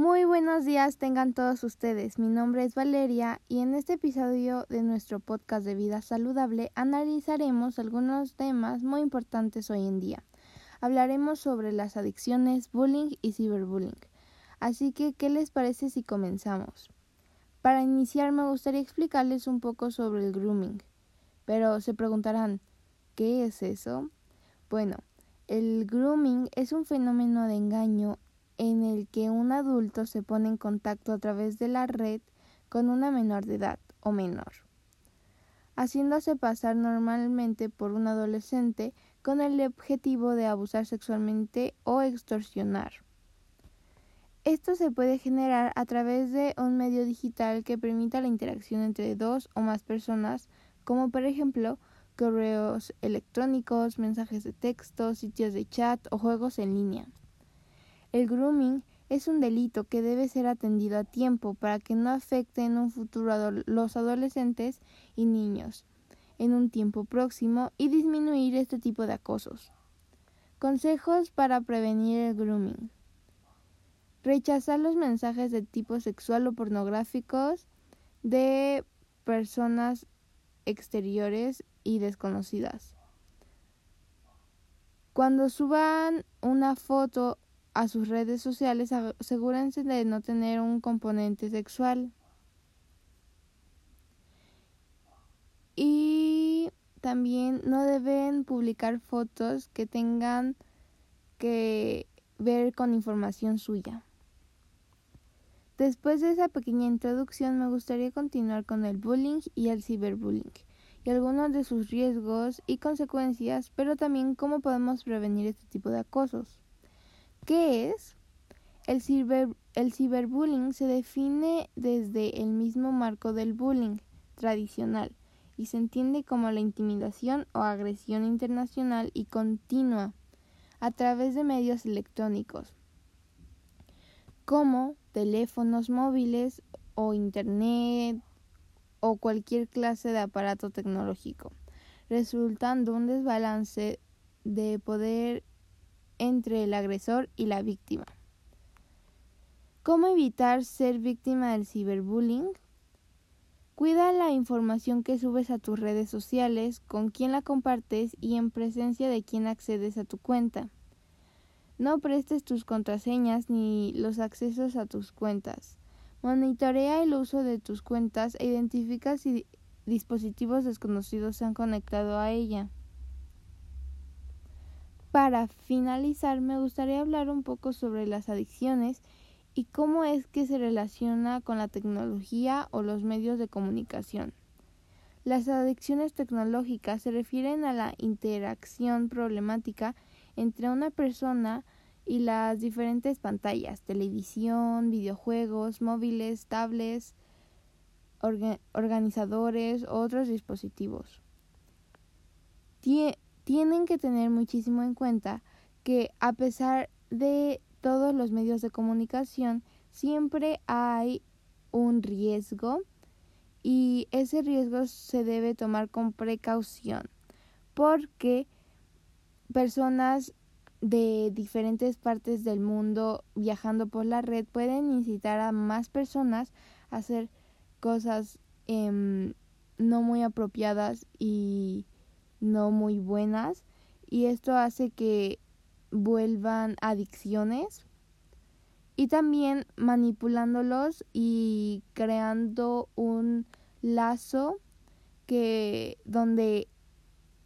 Muy buenos días tengan todos ustedes. Mi nombre es Valeria y en este episodio de nuestro podcast de vida saludable analizaremos algunos temas muy importantes hoy en día. Hablaremos sobre las adicciones, bullying y ciberbullying. Así que, ¿qué les parece si comenzamos? Para iniciar me gustaría explicarles un poco sobre el grooming. Pero se preguntarán, ¿qué es eso? Bueno, el grooming es un fenómeno de engaño en el que un adulto se pone en contacto a través de la red con una menor de edad o menor, haciéndose pasar normalmente por un adolescente con el objetivo de abusar sexualmente o extorsionar. Esto se puede generar a través de un medio digital que permita la interacción entre dos o más personas, como por ejemplo correos electrónicos, mensajes de texto, sitios de chat o juegos en línea. El grooming es un delito que debe ser atendido a tiempo para que no afecte en un futuro a los adolescentes y niños en un tiempo próximo y disminuir este tipo de acosos. Consejos para prevenir el grooming. Rechazar los mensajes de tipo sexual o pornográficos de personas exteriores y desconocidas. Cuando suban una foto a sus redes sociales, asegúrense de no tener un componente sexual. Y también no deben publicar fotos que tengan que ver con información suya. Después de esa pequeña introducción me gustaría continuar con el bullying y el ciberbullying y algunos de sus riesgos y consecuencias, pero también cómo podemos prevenir este tipo de acosos. ¿Qué es? El, el ciberbullying se define desde el mismo marco del bullying tradicional y se entiende como la intimidación o agresión internacional y continua a través de medios electrónicos como teléfonos móviles o internet o cualquier clase de aparato tecnológico, resultando un desbalance de poder entre el agresor y la víctima. ¿Cómo evitar ser víctima del ciberbullying? Cuida la información que subes a tus redes sociales, con quién la compartes y en presencia de quién accedes a tu cuenta. No prestes tus contraseñas ni los accesos a tus cuentas. Monitorea el uso de tus cuentas e identifica si dispositivos desconocidos se han conectado a ella. Para finalizar, me gustaría hablar un poco sobre las adicciones y cómo es que se relaciona con la tecnología o los medios de comunicación. Las adicciones tecnológicas se refieren a la interacción problemática entre una persona y las diferentes pantallas, televisión, videojuegos, móviles, tablets, organizadores, otros dispositivos. Tienen que tener muchísimo en cuenta que a pesar de todos los medios de comunicación, siempre hay un riesgo y ese riesgo se debe tomar con precaución porque personas de diferentes partes del mundo viajando por la red pueden incitar a más personas a hacer cosas em, no muy apropiadas y no muy buenas y esto hace que vuelvan adicciones y también manipulándolos y creando un lazo que donde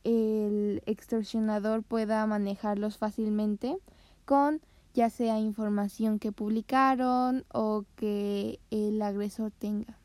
el extorsionador pueda manejarlos fácilmente con ya sea información que publicaron o que el agresor tenga.